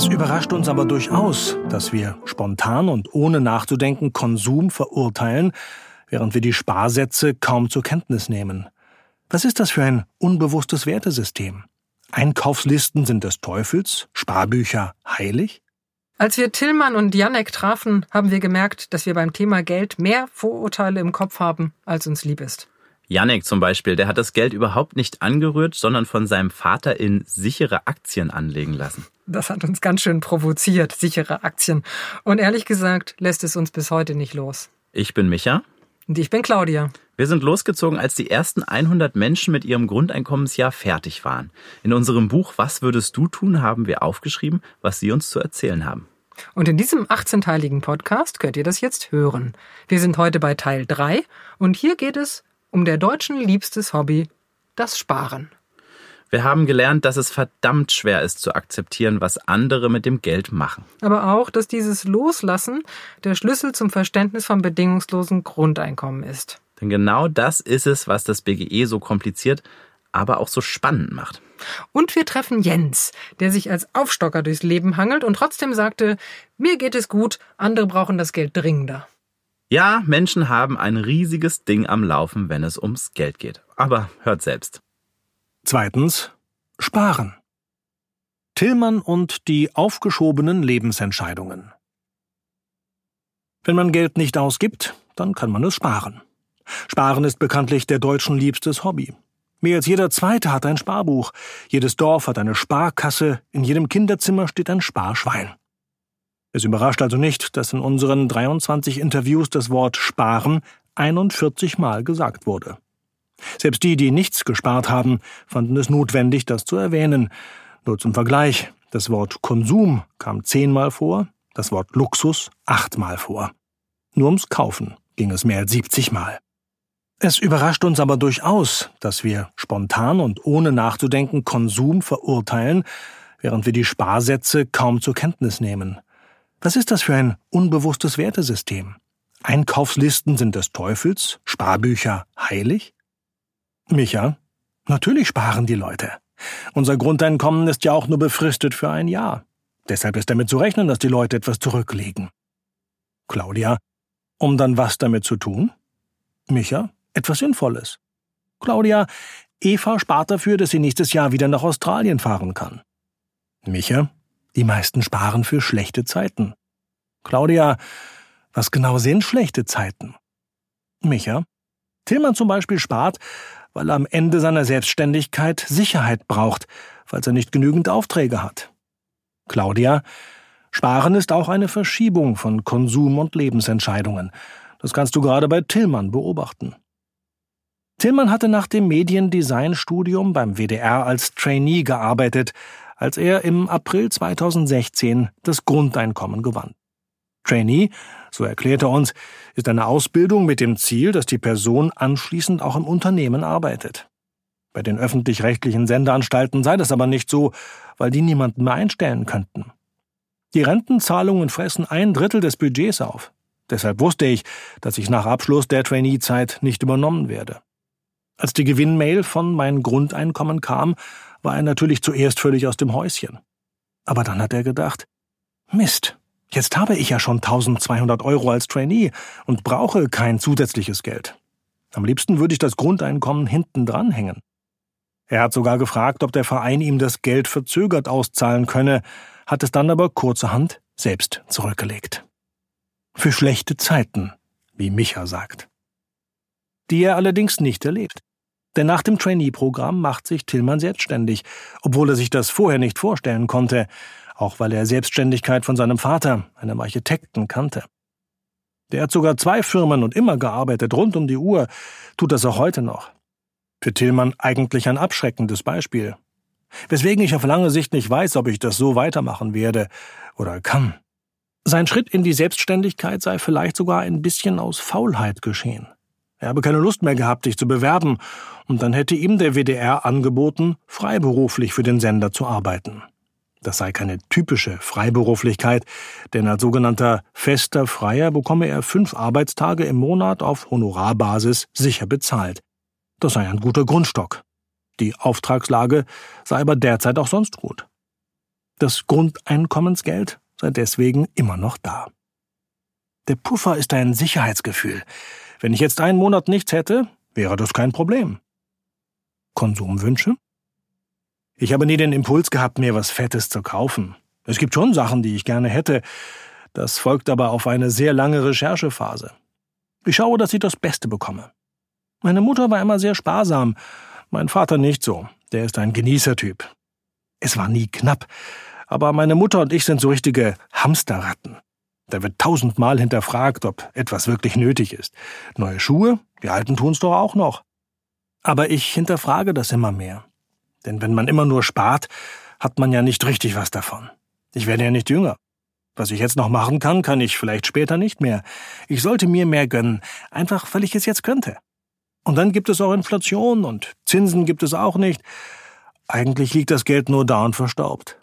Es überrascht uns aber durchaus, dass wir spontan und ohne nachzudenken Konsum verurteilen, während wir die Sparsätze kaum zur Kenntnis nehmen. Was ist das für ein unbewusstes Wertesystem? Einkaufslisten sind des Teufels, Sparbücher heilig? Als wir Tillmann und Janek trafen, haben wir gemerkt, dass wir beim Thema Geld mehr Vorurteile im Kopf haben, als uns lieb ist. Janek zum Beispiel, der hat das Geld überhaupt nicht angerührt, sondern von seinem Vater in sichere Aktien anlegen lassen. Das hat uns ganz schön provoziert, sichere Aktien. Und ehrlich gesagt lässt es uns bis heute nicht los. Ich bin Micha. Und ich bin Claudia. Wir sind losgezogen, als die ersten 100 Menschen mit ihrem Grundeinkommensjahr fertig waren. In unserem Buch Was würdest du tun, haben wir aufgeschrieben, was sie uns zu erzählen haben. Und in diesem 18-teiligen Podcast könnt ihr das jetzt hören. Wir sind heute bei Teil 3 und hier geht es um der Deutschen liebstes Hobby, das Sparen. Wir haben gelernt, dass es verdammt schwer ist zu akzeptieren, was andere mit dem Geld machen. Aber auch, dass dieses Loslassen der Schlüssel zum Verständnis vom bedingungslosen Grundeinkommen ist. Denn genau das ist es, was das BGE so kompliziert, aber auch so spannend macht. Und wir treffen Jens, der sich als Aufstocker durchs Leben hangelt und trotzdem sagte, mir geht es gut, andere brauchen das Geld dringender. Ja, Menschen haben ein riesiges Ding am Laufen, wenn es ums Geld geht. Aber hört selbst. Zweitens Sparen. Tillmann und die aufgeschobenen Lebensentscheidungen. Wenn man Geld nicht ausgibt, dann kann man es sparen. Sparen ist bekanntlich der Deutschen liebstes Hobby. Mehr als jeder Zweite hat ein Sparbuch, jedes Dorf hat eine Sparkasse, in jedem Kinderzimmer steht ein Sparschwein. Es überrascht also nicht, dass in unseren 23 Interviews das Wort Sparen 41 Mal gesagt wurde. Selbst die, die nichts gespart haben, fanden es notwendig, das zu erwähnen. Nur zum Vergleich, das Wort Konsum kam zehnmal vor, das Wort Luxus achtmal vor. Nur ums Kaufen ging es mehr als 70 Mal. Es überrascht uns aber durchaus, dass wir spontan und ohne nachzudenken Konsum verurteilen, während wir die Sparsätze kaum zur Kenntnis nehmen. Was ist das für ein unbewusstes Wertesystem? Einkaufslisten sind des Teufels, Sparbücher heilig? Micha, natürlich sparen die Leute. Unser Grundeinkommen ist ja auch nur befristet für ein Jahr. Deshalb ist damit zu rechnen, dass die Leute etwas zurücklegen. Claudia, um dann was damit zu tun? Micha, etwas Sinnvolles. Claudia, Eva spart dafür, dass sie nächstes Jahr wieder nach Australien fahren kann. Micha, die meisten sparen für schlechte Zeiten. Claudia, was genau sind schlechte Zeiten? Micha, Tillmann zum Beispiel spart, weil er am Ende seiner Selbstständigkeit Sicherheit braucht, falls er nicht genügend Aufträge hat. Claudia, Sparen ist auch eine Verschiebung von Konsum- und Lebensentscheidungen. Das kannst du gerade bei Tillmann beobachten. Tillmann hatte nach dem Mediendesignstudium beim WDR als Trainee gearbeitet, als er im April 2016 das Grundeinkommen gewann. Trainee, so erklärt er uns, ist eine Ausbildung mit dem Ziel, dass die Person anschließend auch im Unternehmen arbeitet. Bei den öffentlich-rechtlichen Sendeanstalten sei das aber nicht so, weil die niemanden mehr einstellen könnten. Die Rentenzahlungen fressen ein Drittel des Budgets auf. Deshalb wusste ich, dass ich nach Abschluss der Trainee-Zeit nicht übernommen werde. Als die Gewinnmail von mein Grundeinkommen kam, war er natürlich zuerst völlig aus dem Häuschen. Aber dann hat er gedacht, Mist, Jetzt habe ich ja schon 1200 Euro als Trainee und brauche kein zusätzliches Geld. Am liebsten würde ich das Grundeinkommen hinten dranhängen. Er hat sogar gefragt, ob der Verein ihm das Geld verzögert auszahlen könne, hat es dann aber kurzerhand selbst zurückgelegt. Für schlechte Zeiten, wie Micha sagt. Die er allerdings nicht erlebt. Denn nach dem Trainee-Programm macht sich Tillmann selbstständig, obwohl er sich das vorher nicht vorstellen konnte auch weil er Selbstständigkeit von seinem Vater, einem Architekten, kannte. Der hat sogar zwei Firmen und immer gearbeitet, rund um die Uhr, tut das auch heute noch. Für Tillmann eigentlich ein abschreckendes Beispiel. Weswegen ich auf lange Sicht nicht weiß, ob ich das so weitermachen werde oder kann. Sein Schritt in die Selbstständigkeit sei vielleicht sogar ein bisschen aus Faulheit geschehen. Er habe keine Lust mehr gehabt, sich zu bewerben, und dann hätte ihm der WDR angeboten, freiberuflich für den Sender zu arbeiten. Das sei keine typische Freiberuflichkeit, denn als sogenannter fester Freier bekomme er fünf Arbeitstage im Monat auf Honorarbasis sicher bezahlt. Das sei ein guter Grundstock. Die Auftragslage sei aber derzeit auch sonst gut. Das Grundeinkommensgeld sei deswegen immer noch da. Der Puffer ist ein Sicherheitsgefühl. Wenn ich jetzt einen Monat nichts hätte, wäre das kein Problem. Konsumwünsche? Ich habe nie den Impuls gehabt, mir was Fettes zu kaufen. Es gibt schon Sachen, die ich gerne hätte. Das folgt aber auf eine sehr lange Recherchephase. Ich schaue, dass ich das Beste bekomme. Meine Mutter war immer sehr sparsam, mein Vater nicht so. Der ist ein Genießertyp. Es war nie knapp, aber meine Mutter und ich sind so richtige Hamsterratten. Da wird tausendmal hinterfragt, ob etwas wirklich nötig ist. Neue Schuhe? Die alten tun's doch auch noch. Aber ich hinterfrage das immer mehr. Denn wenn man immer nur spart, hat man ja nicht richtig was davon. Ich werde ja nicht jünger. Was ich jetzt noch machen kann, kann ich vielleicht später nicht mehr. Ich sollte mir mehr gönnen, einfach weil ich es jetzt könnte. Und dann gibt es auch Inflation und Zinsen gibt es auch nicht. Eigentlich liegt das Geld nur da und verstaubt.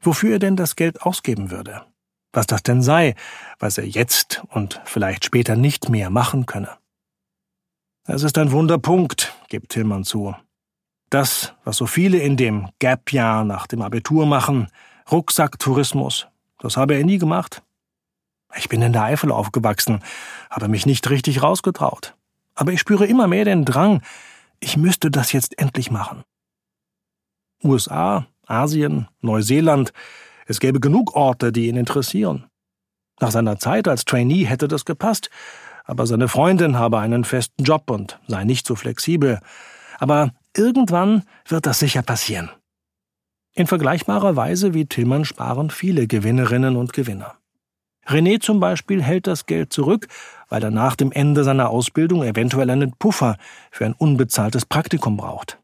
Wofür er denn das Geld ausgeben würde? Was das denn sei, was er jetzt und vielleicht später nicht mehr machen könne? Das ist ein Wunderpunkt, gibt Tillmann zu. Das, was so viele in dem Gap-Jahr nach dem Abitur machen, Rucksacktourismus, das habe er nie gemacht. Ich bin in der Eifel aufgewachsen, habe mich nicht richtig rausgetraut. Aber ich spüre immer mehr den Drang, ich müsste das jetzt endlich machen. USA, Asien, Neuseeland, es gäbe genug Orte, die ihn interessieren. Nach seiner Zeit als Trainee hätte das gepasst, aber seine Freundin habe einen festen Job und sei nicht so flexibel. Aber irgendwann wird das sicher passieren. In vergleichbarer Weise wie Tillmann sparen viele Gewinnerinnen und Gewinner. René zum Beispiel hält das Geld zurück, weil er nach dem Ende seiner Ausbildung eventuell einen Puffer für ein unbezahltes Praktikum braucht.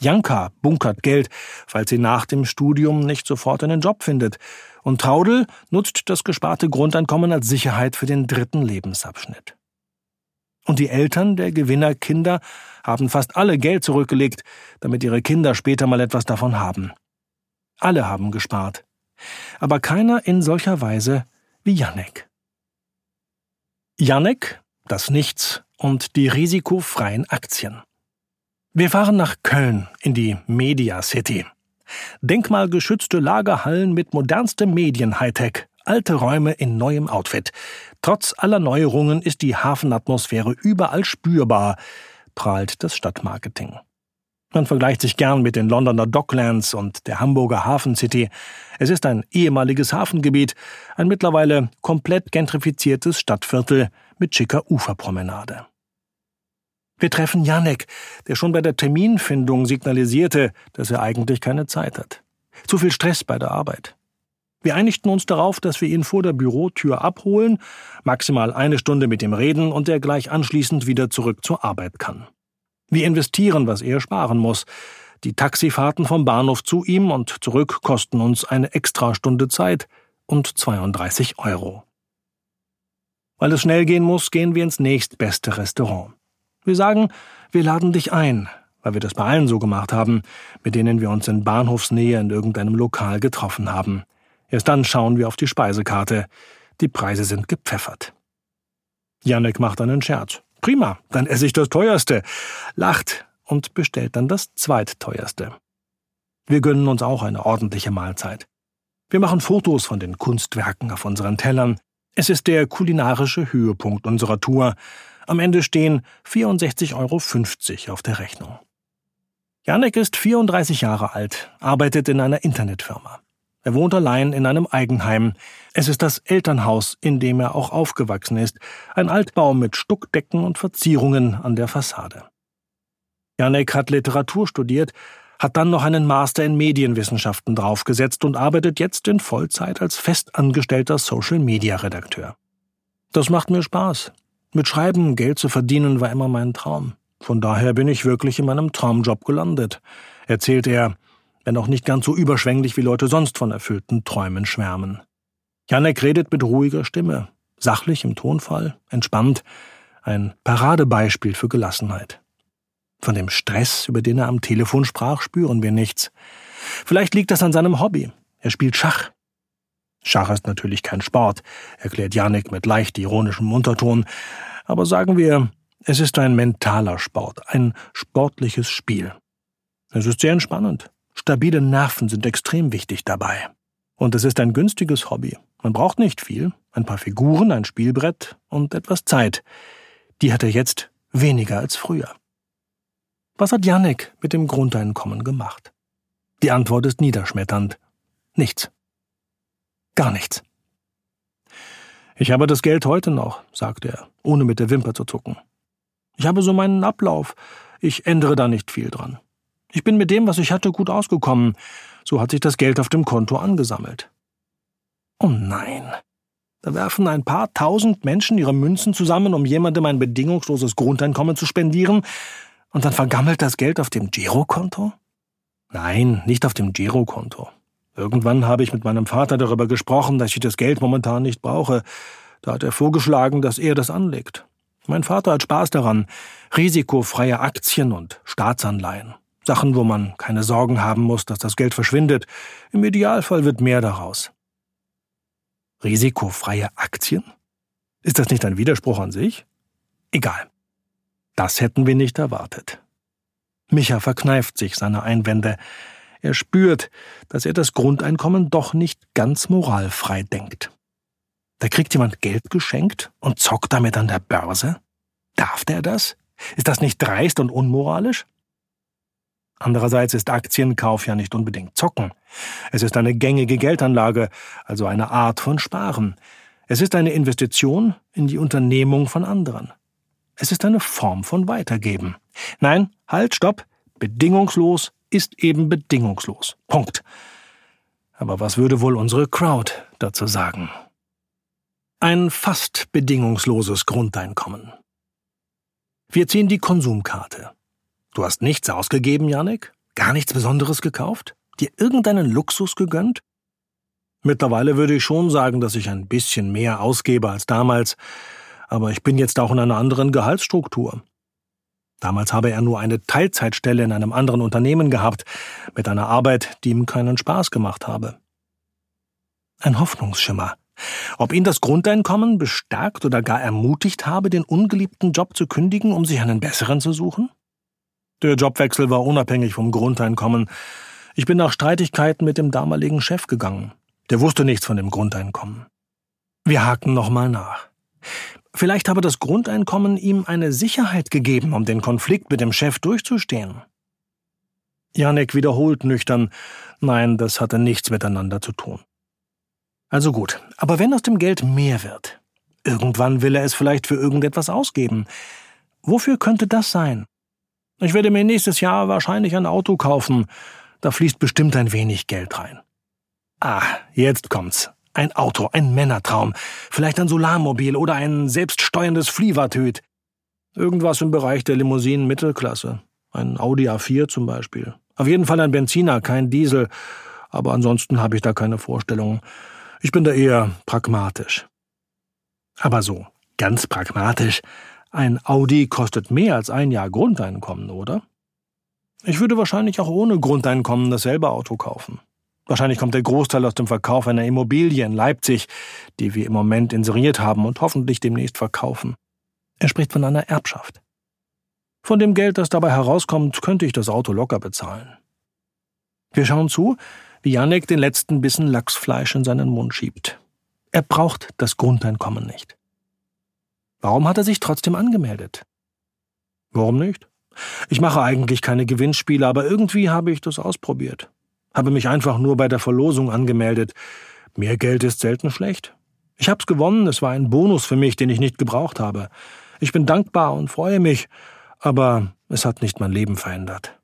Janka bunkert Geld, falls sie nach dem Studium nicht sofort einen Job findet. Und Traudel nutzt das gesparte Grundeinkommen als Sicherheit für den dritten Lebensabschnitt. Und die Eltern der Gewinnerkinder haben fast alle Geld zurückgelegt, damit ihre Kinder später mal etwas davon haben. Alle haben gespart. Aber keiner in solcher Weise wie Janek. Janek, das Nichts und die risikofreien Aktien. Wir fahren nach Köln in die Media City. Denkmalgeschützte Lagerhallen mit modernstem Medien-Hightech, alte Räume in neuem Outfit. Trotz aller Neuerungen ist die Hafenatmosphäre überall spürbar, prahlt das Stadtmarketing. Man vergleicht sich gern mit den Londoner Docklands und der Hamburger Hafen City. Es ist ein ehemaliges Hafengebiet, ein mittlerweile komplett gentrifiziertes Stadtviertel mit schicker Uferpromenade. Wir treffen Janek, der schon bei der Terminfindung signalisierte, dass er eigentlich keine Zeit hat. Zu viel Stress bei der Arbeit. Wir einigten uns darauf, dass wir ihn vor der Bürotür abholen, maximal eine Stunde mit ihm reden und er gleich anschließend wieder zurück zur Arbeit kann. Wir investieren, was er sparen muss. Die Taxifahrten vom Bahnhof zu ihm und zurück kosten uns eine Extrastunde Zeit und 32 Euro. Weil es schnell gehen muss, gehen wir ins nächstbeste Restaurant. Wir sagen, wir laden dich ein, weil wir das bei allen so gemacht haben, mit denen wir uns in Bahnhofsnähe in irgendeinem Lokal getroffen haben. Erst dann schauen wir auf die Speisekarte. Die Preise sind gepfeffert. Janek macht einen Scherz. Prima, dann esse ich das teuerste, lacht und bestellt dann das zweitteuerste. Wir gönnen uns auch eine ordentliche Mahlzeit. Wir machen Fotos von den Kunstwerken auf unseren Tellern. Es ist der kulinarische Höhepunkt unserer Tour, am Ende stehen 64,50 Euro auf der Rechnung. Janek ist 34 Jahre alt, arbeitet in einer Internetfirma. Er wohnt allein in einem Eigenheim. Es ist das Elternhaus, in dem er auch aufgewachsen ist, ein Altbau mit Stuckdecken und Verzierungen an der Fassade. Janek hat Literatur studiert, hat dann noch einen Master in Medienwissenschaften draufgesetzt und arbeitet jetzt in Vollzeit als festangestellter Social-Media-Redakteur. Das macht mir Spaß. Mit Schreiben Geld zu verdienen war immer mein Traum. Von daher bin ich wirklich in meinem Traumjob gelandet, erzählt er, wenn auch nicht ganz so überschwänglich wie Leute sonst von erfüllten Träumen schwärmen. Janek redet mit ruhiger Stimme, sachlich im Tonfall, entspannt, ein Paradebeispiel für Gelassenheit. Von dem Stress, über den er am Telefon sprach, spüren wir nichts. Vielleicht liegt das an seinem Hobby. Er spielt Schach. Schach ist natürlich kein Sport, erklärt Janik mit leicht ironischem Unterton, aber sagen wir, es ist ein mentaler Sport, ein sportliches Spiel. Es ist sehr entspannend. Stabile Nerven sind extrem wichtig dabei. Und es ist ein günstiges Hobby. Man braucht nicht viel, ein paar Figuren, ein Spielbrett und etwas Zeit. Die hat er jetzt weniger als früher. Was hat Yannick mit dem Grundeinkommen gemacht? Die Antwort ist niederschmetternd. Nichts. Gar nichts. Ich habe das Geld heute noch, sagte er, ohne mit der Wimper zu zucken. Ich habe so meinen Ablauf. Ich ändere da nicht viel dran. Ich bin mit dem, was ich hatte, gut ausgekommen. So hat sich das Geld auf dem Konto angesammelt. Oh nein. Da werfen ein paar tausend Menschen ihre Münzen zusammen, um jemandem ein bedingungsloses Grundeinkommen zu spendieren, und dann vergammelt das Geld auf dem Girokonto? Nein, nicht auf dem Girokonto. Irgendwann habe ich mit meinem Vater darüber gesprochen, dass ich das Geld momentan nicht brauche. Da hat er vorgeschlagen, dass er das anlegt. Mein Vater hat Spaß daran. Risikofreie Aktien und Staatsanleihen. Sachen, wo man keine Sorgen haben muss, dass das Geld verschwindet. Im Idealfall wird mehr daraus. Risikofreie Aktien? Ist das nicht ein Widerspruch an sich? Egal. Das hätten wir nicht erwartet. Micha verkneift sich seine Einwände. Er spürt, dass er das Grundeinkommen doch nicht ganz moralfrei denkt. Da kriegt jemand Geld geschenkt und zockt damit an der Börse? Darf der das? Ist das nicht dreist und unmoralisch? Andererseits ist Aktienkauf ja nicht unbedingt Zocken. Es ist eine gängige Geldanlage, also eine Art von Sparen. Es ist eine Investition in die Unternehmung von anderen. Es ist eine Form von Weitergeben. Nein, halt, stopp. Bedingungslos ist eben bedingungslos. Punkt. Aber was würde wohl unsere Crowd dazu sagen? Ein fast bedingungsloses Grundeinkommen. Wir ziehen die Konsumkarte. Du hast nichts ausgegeben, Janik? Gar nichts Besonderes gekauft? Dir irgendeinen Luxus gegönnt? Mittlerweile würde ich schon sagen, dass ich ein bisschen mehr ausgebe als damals, aber ich bin jetzt auch in einer anderen Gehaltsstruktur. Damals habe er nur eine Teilzeitstelle in einem anderen Unternehmen gehabt, mit einer Arbeit, die ihm keinen Spaß gemacht habe. Ein Hoffnungsschimmer, ob ihn das Grundeinkommen bestärkt oder gar ermutigt habe, den ungeliebten Job zu kündigen, um sich einen besseren zu suchen? Der Jobwechsel war unabhängig vom Grundeinkommen. Ich bin nach Streitigkeiten mit dem damaligen Chef gegangen. Der wusste nichts von dem Grundeinkommen. Wir haken nochmal nach. Vielleicht habe das Grundeinkommen ihm eine Sicherheit gegeben, um den Konflikt mit dem Chef durchzustehen. Janek wiederholt nüchtern, nein, das hatte nichts miteinander zu tun. Also gut, aber wenn aus dem Geld mehr wird, irgendwann will er es vielleicht für irgendetwas ausgeben. Wofür könnte das sein? Ich werde mir nächstes Jahr wahrscheinlich ein Auto kaufen. Da fließt bestimmt ein wenig Geld rein. Ah, jetzt kommt's. Ein Auto, ein Männertraum. Vielleicht ein Solarmobil oder ein selbststeuerndes Flievertöt. Irgendwas im Bereich der Limousinen Mittelklasse. Ein Audi A4 zum Beispiel. Auf jeden Fall ein Benziner, kein Diesel. Aber ansonsten habe ich da keine Vorstellungen. Ich bin da eher pragmatisch. Aber so, ganz pragmatisch, ein Audi kostet mehr als ein Jahr Grundeinkommen, oder? Ich würde wahrscheinlich auch ohne Grundeinkommen dasselbe Auto kaufen. Wahrscheinlich kommt der Großteil aus dem Verkauf einer Immobilie in Leipzig, die wir im Moment inseriert haben und hoffentlich demnächst verkaufen. Er spricht von einer Erbschaft. Von dem Geld, das dabei herauskommt, könnte ich das Auto locker bezahlen. Wir schauen zu, wie Janek den letzten Bissen Lachsfleisch in seinen Mund schiebt. Er braucht das Grundeinkommen nicht. Warum hat er sich trotzdem angemeldet? Warum nicht? Ich mache eigentlich keine Gewinnspiele, aber irgendwie habe ich das ausprobiert. Habe mich einfach nur bei der Verlosung angemeldet. Mehr Geld ist selten schlecht. Ich hab's gewonnen, es war ein Bonus für mich, den ich nicht gebraucht habe. Ich bin dankbar und freue mich, aber es hat nicht mein Leben verändert.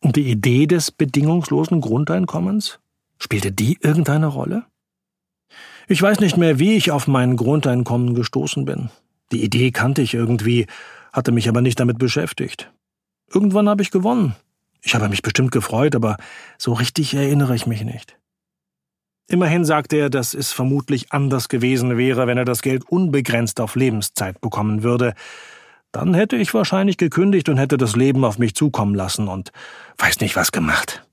Und die Idee des bedingungslosen Grundeinkommens? Spielte die irgendeine Rolle? Ich weiß nicht mehr, wie ich auf mein Grundeinkommen gestoßen bin. Die Idee kannte ich irgendwie, hatte mich aber nicht damit beschäftigt. Irgendwann habe ich gewonnen. Ich habe mich bestimmt gefreut, aber so richtig erinnere ich mich nicht. Immerhin sagte er, dass es vermutlich anders gewesen wäre, wenn er das Geld unbegrenzt auf Lebenszeit bekommen würde, dann hätte ich wahrscheinlich gekündigt und hätte das Leben auf mich zukommen lassen und weiß nicht was gemacht.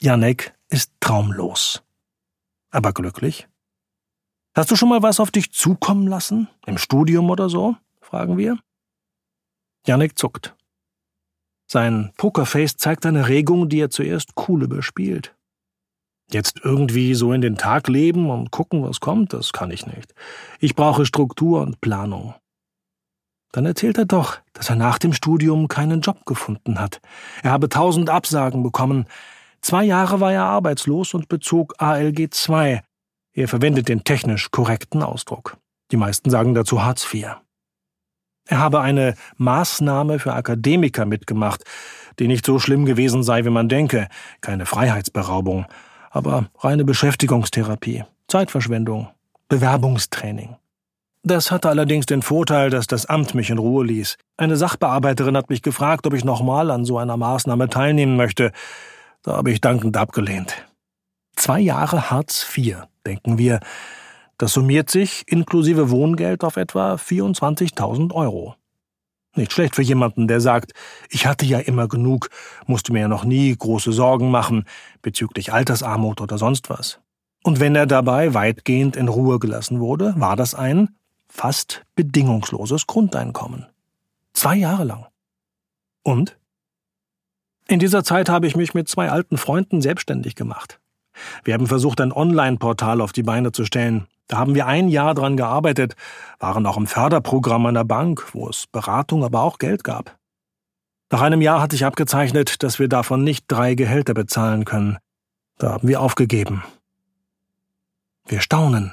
Janek ist traumlos. Aber glücklich? Hast du schon mal was auf dich zukommen lassen? Im Studium oder so? fragen wir. Janek zuckt. Sein Pokerface zeigt eine Regung, die er zuerst cool überspielt. Jetzt irgendwie so in den Tag leben und gucken, was kommt, das kann ich nicht. Ich brauche Struktur und Planung. Dann erzählt er doch, dass er nach dem Studium keinen Job gefunden hat. Er habe tausend Absagen bekommen. Zwei Jahre war er arbeitslos und bezog ALG II. Er verwendet den technisch korrekten Ausdruck. Die meisten sagen dazu Hartz IV. Er habe eine Maßnahme für Akademiker mitgemacht, die nicht so schlimm gewesen sei, wie man denke, keine Freiheitsberaubung, aber reine Beschäftigungstherapie, Zeitverschwendung, Bewerbungstraining. Das hatte allerdings den Vorteil, dass das Amt mich in Ruhe ließ. Eine Sachbearbeiterin hat mich gefragt, ob ich nochmal an so einer Maßnahme teilnehmen möchte. Da habe ich dankend abgelehnt. Zwei Jahre Hartz IV, denken wir. Das summiert sich inklusive Wohngeld auf etwa 24.000 Euro. Nicht schlecht für jemanden, der sagt, ich hatte ja immer genug, musste mir ja noch nie große Sorgen machen bezüglich Altersarmut oder sonst was. Und wenn er dabei weitgehend in Ruhe gelassen wurde, war das ein fast bedingungsloses Grundeinkommen. Zwei Jahre lang. Und? In dieser Zeit habe ich mich mit zwei alten Freunden selbstständig gemacht. Wir haben versucht, ein Online-Portal auf die Beine zu stellen. Da haben wir ein Jahr dran gearbeitet, waren auch im Förderprogramm einer Bank, wo es Beratung, aber auch Geld gab. Nach einem Jahr hatte ich abgezeichnet, dass wir davon nicht drei Gehälter bezahlen können. Da haben wir aufgegeben. Wir staunen,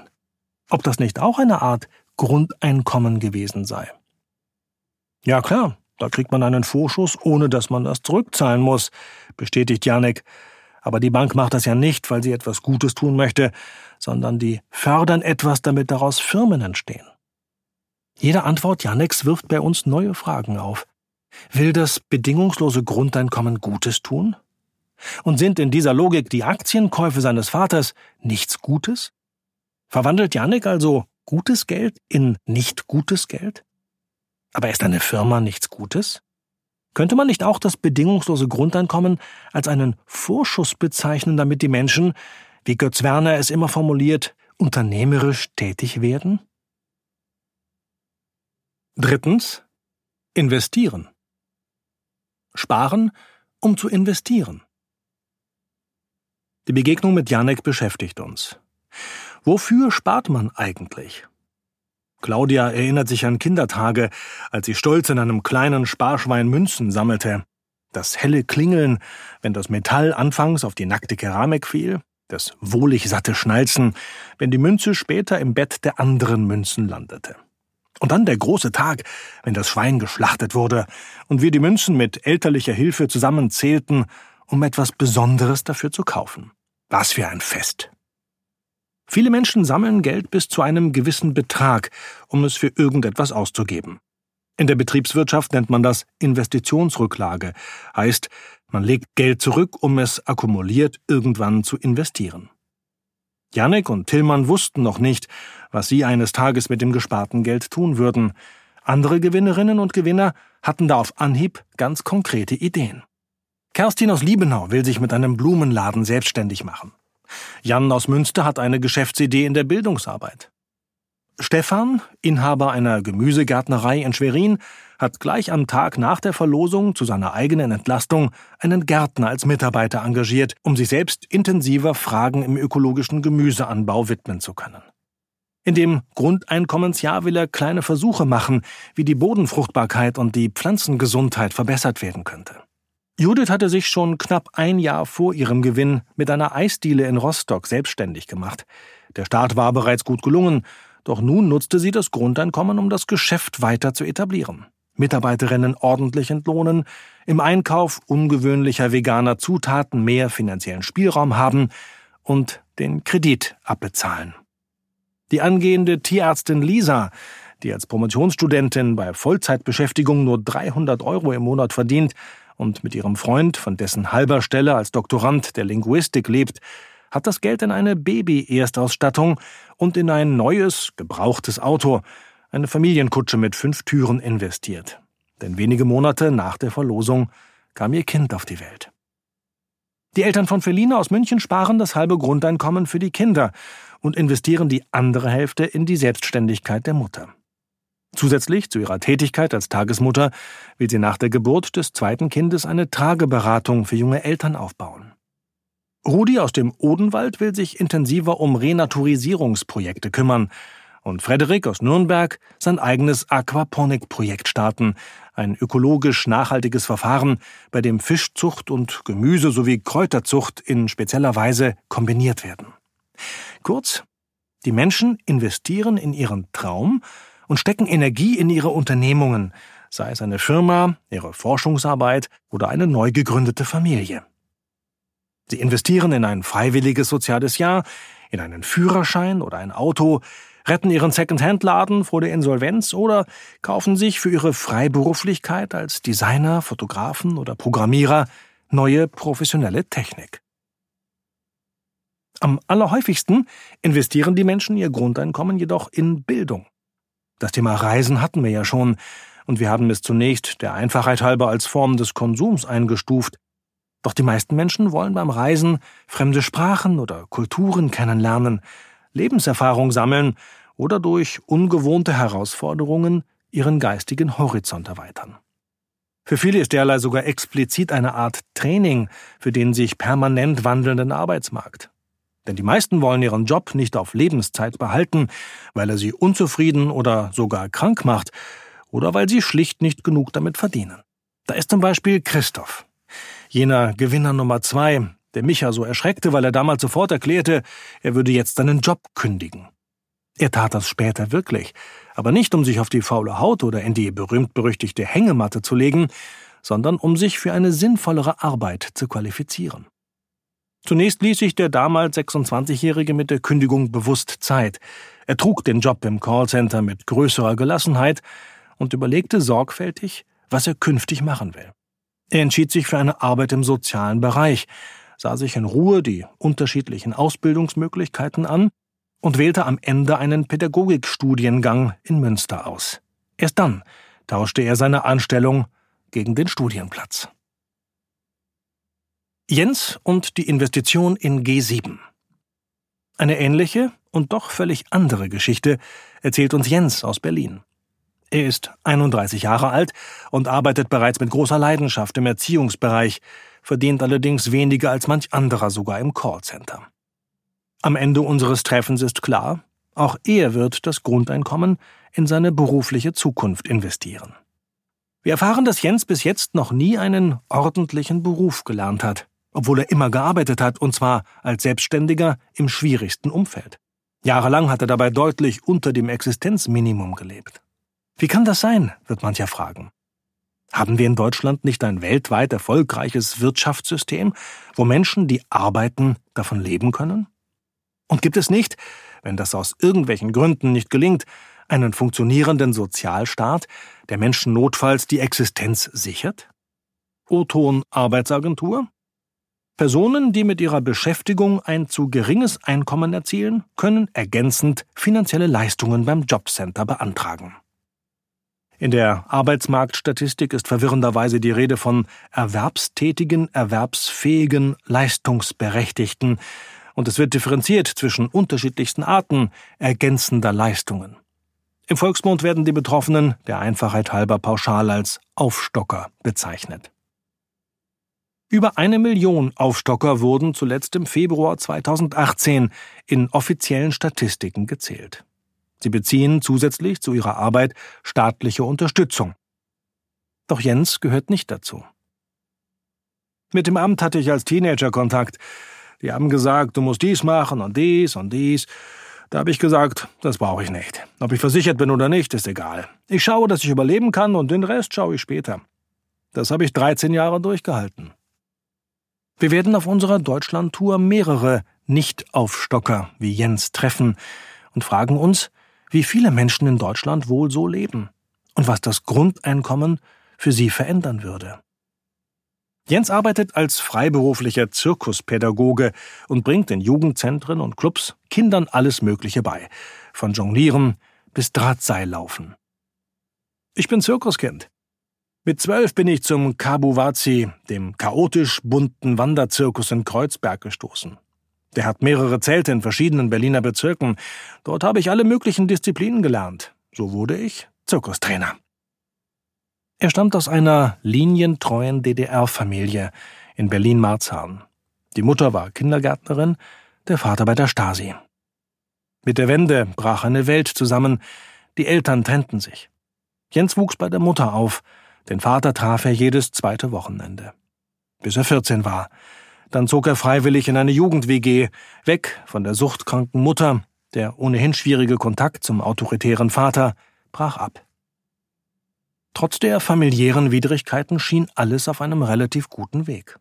ob das nicht auch eine Art Grundeinkommen gewesen sei. Ja klar, da kriegt man einen Vorschuss, ohne dass man das zurückzahlen muss, bestätigt Janek. Aber die Bank macht das ja nicht, weil sie etwas Gutes tun möchte, sondern die fördern etwas, damit daraus Firmen entstehen. Jede Antwort Janeks wirft bei uns neue Fragen auf. Will das bedingungslose Grundeinkommen Gutes tun? Und sind in dieser Logik die Aktienkäufe seines Vaters nichts Gutes? Verwandelt Janek also gutes Geld in nicht gutes Geld? Aber ist eine Firma nichts Gutes? Könnte man nicht auch das bedingungslose Grundeinkommen als einen Vorschuss bezeichnen, damit die Menschen, wie Götz Werner es immer formuliert, unternehmerisch tätig werden? Drittens. Investieren. Sparen, um zu investieren. Die Begegnung mit Janek beschäftigt uns. Wofür spart man eigentlich? Claudia erinnert sich an Kindertage, als sie stolz in einem kleinen Sparschwein Münzen sammelte. Das helle Klingeln, wenn das Metall anfangs auf die nackte Keramik fiel, das wohlig satte Schnalzen, wenn die Münze später im Bett der anderen Münzen landete. Und dann der große Tag, wenn das Schwein geschlachtet wurde und wir die Münzen mit elterlicher Hilfe zusammenzählten, um etwas Besonderes dafür zu kaufen. Was für ein Fest. Viele Menschen sammeln Geld bis zu einem gewissen Betrag, um es für irgendetwas auszugeben. In der Betriebswirtschaft nennt man das Investitionsrücklage, heißt, man legt Geld zurück, um es akkumuliert irgendwann zu investieren. Janek und Tillmann wussten noch nicht, was sie eines Tages mit dem gesparten Geld tun würden. Andere Gewinnerinnen und Gewinner hatten da auf Anhieb ganz konkrete Ideen. Kerstin aus Liebenau will sich mit einem Blumenladen selbstständig machen. Jan aus Münster hat eine Geschäftsidee in der Bildungsarbeit. Stefan, Inhaber einer Gemüsegärtnerei in Schwerin, hat gleich am Tag nach der Verlosung zu seiner eigenen Entlastung einen Gärtner als Mitarbeiter engagiert, um sich selbst intensiver Fragen im ökologischen Gemüseanbau widmen zu können. In dem Grundeinkommensjahr will er kleine Versuche machen, wie die Bodenfruchtbarkeit und die Pflanzengesundheit verbessert werden könnte. Judith hatte sich schon knapp ein Jahr vor ihrem Gewinn mit einer Eisdiele in Rostock selbstständig gemacht. Der Start war bereits gut gelungen, doch nun nutzte sie das Grundeinkommen, um das Geschäft weiter zu etablieren. Mitarbeiterinnen ordentlich entlohnen, im Einkauf ungewöhnlicher veganer Zutaten mehr finanziellen Spielraum haben und den Kredit abbezahlen. Die angehende Tierärztin Lisa, die als Promotionsstudentin bei Vollzeitbeschäftigung nur 300 Euro im Monat verdient, und mit ihrem Freund, von dessen halber Stelle als Doktorand der Linguistik lebt, hat das Geld in eine Baby-Erstausstattung und in ein neues, gebrauchtes Auto, eine Familienkutsche mit fünf Türen investiert. Denn wenige Monate nach der Verlosung kam ihr Kind auf die Welt. Die Eltern von Feline aus München sparen das halbe Grundeinkommen für die Kinder und investieren die andere Hälfte in die Selbstständigkeit der Mutter. Zusätzlich zu ihrer Tätigkeit als Tagesmutter will sie nach der Geburt des zweiten Kindes eine Trageberatung für junge Eltern aufbauen. Rudi aus dem Odenwald will sich intensiver um Renaturisierungsprojekte kümmern und Frederik aus Nürnberg sein eigenes Aquaponik-Projekt starten, ein ökologisch nachhaltiges Verfahren, bei dem Fischzucht und Gemüse sowie Kräuterzucht in spezieller Weise kombiniert werden. Kurz, die Menschen investieren in ihren Traum und stecken Energie in ihre Unternehmungen, sei es eine Firma, ihre Forschungsarbeit oder eine neu gegründete Familie. Sie investieren in ein freiwilliges soziales Jahr, in einen Führerschein oder ein Auto, retten ihren Second-Hand-Laden vor der Insolvenz oder kaufen sich für ihre Freiberuflichkeit als Designer, Fotografen oder Programmierer neue professionelle Technik. Am allerhäufigsten investieren die Menschen ihr Grundeinkommen jedoch in Bildung. Das Thema Reisen hatten wir ja schon, und wir haben es zunächst der Einfachheit halber als Form des Konsums eingestuft. Doch die meisten Menschen wollen beim Reisen fremde Sprachen oder Kulturen kennenlernen, Lebenserfahrung sammeln oder durch ungewohnte Herausforderungen ihren geistigen Horizont erweitern. Für viele ist derlei sogar explizit eine Art Training für den sich permanent wandelnden Arbeitsmarkt. Denn die meisten wollen ihren Job nicht auf Lebenszeit behalten, weil er sie unzufrieden oder sogar krank macht oder weil sie schlicht nicht genug damit verdienen. Da ist zum Beispiel Christoph, jener Gewinner Nummer zwei, der Micha so erschreckte, weil er damals sofort erklärte, er würde jetzt seinen Job kündigen. Er tat das später wirklich, aber nicht um sich auf die faule Haut oder in die berühmt-berüchtigte Hängematte zu legen, sondern um sich für eine sinnvollere Arbeit zu qualifizieren. Zunächst ließ sich der damals 26-Jährige mit der Kündigung bewusst Zeit. Er trug den Job im Callcenter mit größerer Gelassenheit und überlegte sorgfältig, was er künftig machen will. Er entschied sich für eine Arbeit im sozialen Bereich, sah sich in Ruhe die unterschiedlichen Ausbildungsmöglichkeiten an und wählte am Ende einen Pädagogikstudiengang in Münster aus. Erst dann tauschte er seine Anstellung gegen den Studienplatz. Jens und die Investition in G7. Eine ähnliche und doch völlig andere Geschichte erzählt uns Jens aus Berlin. Er ist 31 Jahre alt und arbeitet bereits mit großer Leidenschaft im Erziehungsbereich, verdient allerdings weniger als manch anderer sogar im Callcenter. Am Ende unseres Treffens ist klar, auch er wird das Grundeinkommen in seine berufliche Zukunft investieren. Wir erfahren, dass Jens bis jetzt noch nie einen ordentlichen Beruf gelernt hat obwohl er immer gearbeitet hat, und zwar als Selbstständiger im schwierigsten Umfeld. Jahrelang hat er dabei deutlich unter dem Existenzminimum gelebt. Wie kann das sein, wird mancher fragen. Haben wir in Deutschland nicht ein weltweit erfolgreiches Wirtschaftssystem, wo Menschen, die arbeiten, davon leben können? Und gibt es nicht, wenn das aus irgendwelchen Gründen nicht gelingt, einen funktionierenden Sozialstaat, der Menschen notfalls die Existenz sichert? O-Ton Arbeitsagentur? Personen, die mit ihrer Beschäftigung ein zu geringes Einkommen erzielen, können ergänzend finanzielle Leistungen beim Jobcenter beantragen. In der Arbeitsmarktstatistik ist verwirrenderweise die Rede von erwerbstätigen, erwerbsfähigen, leistungsberechtigten, und es wird differenziert zwischen unterschiedlichsten Arten ergänzender Leistungen. Im Volksmund werden die Betroffenen der Einfachheit halber pauschal als Aufstocker bezeichnet. Über eine Million Aufstocker wurden zuletzt im Februar 2018 in offiziellen Statistiken gezählt. Sie beziehen zusätzlich zu ihrer Arbeit staatliche Unterstützung. Doch Jens gehört nicht dazu. Mit dem Amt hatte ich als Teenager Kontakt. Die haben gesagt, du musst dies machen und dies und dies. Da habe ich gesagt, das brauche ich nicht. Ob ich versichert bin oder nicht, ist egal. Ich schaue, dass ich überleben kann und den Rest schaue ich später. Das habe ich 13 Jahre durchgehalten. Wir werden auf unserer Deutschlandtour mehrere Nicht-Aufstocker wie Jens treffen und fragen uns, wie viele Menschen in Deutschland wohl so leben und was das Grundeinkommen für sie verändern würde. Jens arbeitet als freiberuflicher Zirkuspädagoge und bringt in Jugendzentren und Clubs Kindern alles Mögliche bei, von Jonglieren bis Drahtseillaufen. Ich bin Zirkuskind. Mit zwölf bin ich zum Kabuwazi, dem chaotisch bunten Wanderzirkus in Kreuzberg, gestoßen. Der hat mehrere Zelte in verschiedenen Berliner Bezirken. Dort habe ich alle möglichen Disziplinen gelernt. So wurde ich Zirkustrainer. Er stammt aus einer linientreuen DDR-Familie in Berlin-Marzahn. Die Mutter war Kindergärtnerin, der Vater bei der Stasi. Mit der Wende brach eine Welt zusammen, die Eltern trennten sich. Jens wuchs bei der Mutter auf, den Vater traf er jedes zweite Wochenende. Bis er 14 war. Dann zog er freiwillig in eine Jugend-WG, weg von der suchtkranken Mutter, der ohnehin schwierige Kontakt zum autoritären Vater brach ab. Trotz der familiären Widrigkeiten schien alles auf einem relativ guten Weg.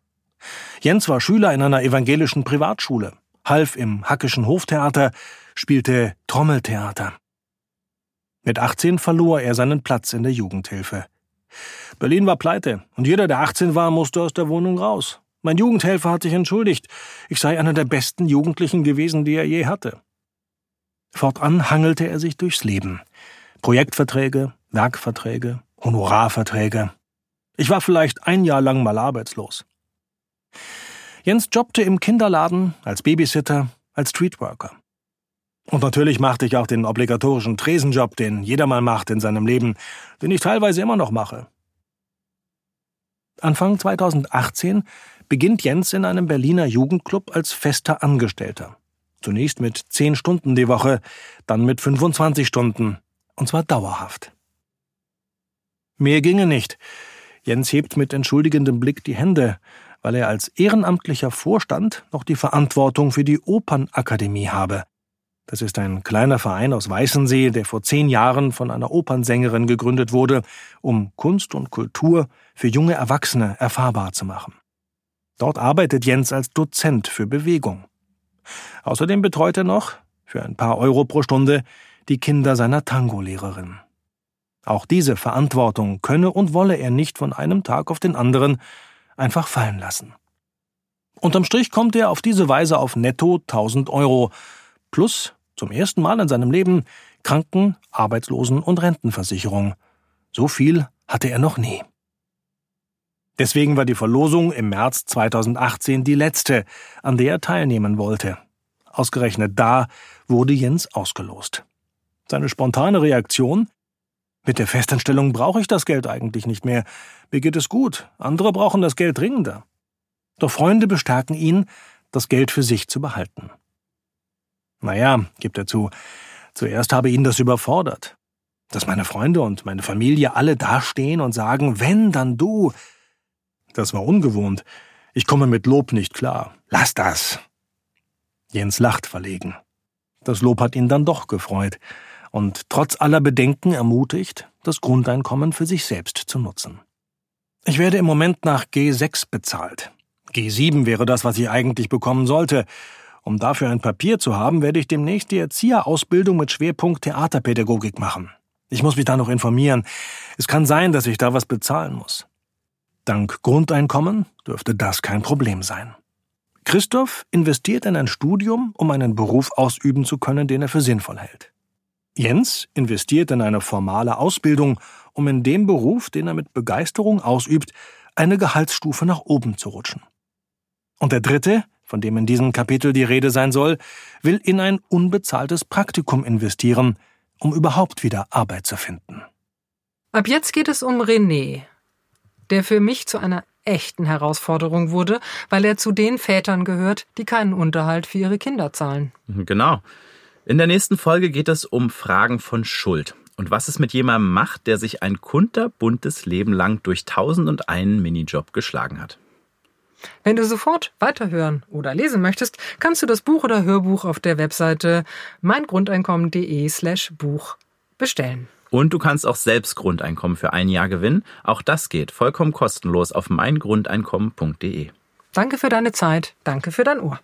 Jens war Schüler in einer evangelischen Privatschule, half im Hackischen Hoftheater, spielte Trommeltheater. Mit 18 verlor er seinen Platz in der Jugendhilfe. Berlin war pleite, und jeder, der 18 war, musste aus der Wohnung raus. Mein Jugendhelfer hat sich entschuldigt, ich sei einer der besten Jugendlichen gewesen, die er je hatte. Fortan hangelte er sich durchs Leben. Projektverträge, Werkverträge, Honorarverträge. Ich war vielleicht ein Jahr lang mal arbeitslos. Jens jobbte im Kinderladen, als Babysitter, als Streetworker. Und natürlich machte ich auch den obligatorischen Tresenjob, den jeder mal macht in seinem Leben, den ich teilweise immer noch mache. Anfang 2018 beginnt Jens in einem Berliner Jugendclub als fester Angestellter. Zunächst mit 10 Stunden die Woche, dann mit 25 Stunden, und zwar dauerhaft. Mehr ginge nicht. Jens hebt mit entschuldigendem Blick die Hände, weil er als ehrenamtlicher Vorstand noch die Verantwortung für die Opernakademie habe. Das ist ein kleiner Verein aus Weißensee, der vor zehn Jahren von einer Opernsängerin gegründet wurde, um Kunst und Kultur für junge Erwachsene erfahrbar zu machen. Dort arbeitet Jens als Dozent für Bewegung. Außerdem betreut er noch, für ein paar Euro pro Stunde, die Kinder seiner Tango-Lehrerin. Auch diese Verantwortung könne und wolle er nicht von einem Tag auf den anderen einfach fallen lassen. Unterm Strich kommt er auf diese Weise auf netto 1000 Euro plus zum ersten Mal in seinem Leben Kranken-, Arbeitslosen- und Rentenversicherung. So viel hatte er noch nie. Deswegen war die Verlosung im März 2018 die letzte, an der er teilnehmen wollte. Ausgerechnet da wurde Jens ausgelost. Seine spontane Reaktion mit der Festanstellung brauche ich das Geld eigentlich nicht mehr. Mir geht es gut. Andere brauchen das Geld dringender. Doch Freunde bestärken ihn, das Geld für sich zu behalten. Naja, gibt er zu, zuerst habe ihn das überfordert. Dass meine Freunde und meine Familie alle dastehen und sagen, wenn, dann du. Das war ungewohnt. Ich komme mit Lob nicht klar. Lass das. Jens lacht verlegen. Das Lob hat ihn dann doch gefreut und trotz aller Bedenken ermutigt, das Grundeinkommen für sich selbst zu nutzen. Ich werde im Moment nach G6 bezahlt. G7 wäre das, was ich eigentlich bekommen sollte. Um dafür ein Papier zu haben, werde ich demnächst die Erzieherausbildung mit Schwerpunkt Theaterpädagogik machen. Ich muss mich da noch informieren. Es kann sein, dass ich da was bezahlen muss. Dank Grundeinkommen dürfte das kein Problem sein. Christoph investiert in ein Studium, um einen Beruf ausüben zu können, den er für sinnvoll hält. Jens investiert in eine formale Ausbildung, um in dem Beruf, den er mit Begeisterung ausübt, eine Gehaltsstufe nach oben zu rutschen. Und der dritte, von dem in diesem Kapitel die Rede sein soll, will in ein unbezahltes Praktikum investieren, um überhaupt wieder Arbeit zu finden. Ab jetzt geht es um René, der für mich zu einer echten Herausforderung wurde, weil er zu den Vätern gehört, die keinen Unterhalt für ihre Kinder zahlen. Genau. In der nächsten Folge geht es um Fragen von Schuld und was es mit jemandem macht, der sich ein kunterbuntes Leben lang durch tausend und einen Minijob geschlagen hat. Wenn du sofort weiterhören oder lesen möchtest, kannst du das Buch oder Hörbuch auf der Webseite meingrundeinkommen.de slash Buch bestellen. Und du kannst auch selbst Grundeinkommen für ein Jahr gewinnen. Auch das geht vollkommen kostenlos auf meingrundeinkommen.de. Danke für deine Zeit. Danke für dein Ohr.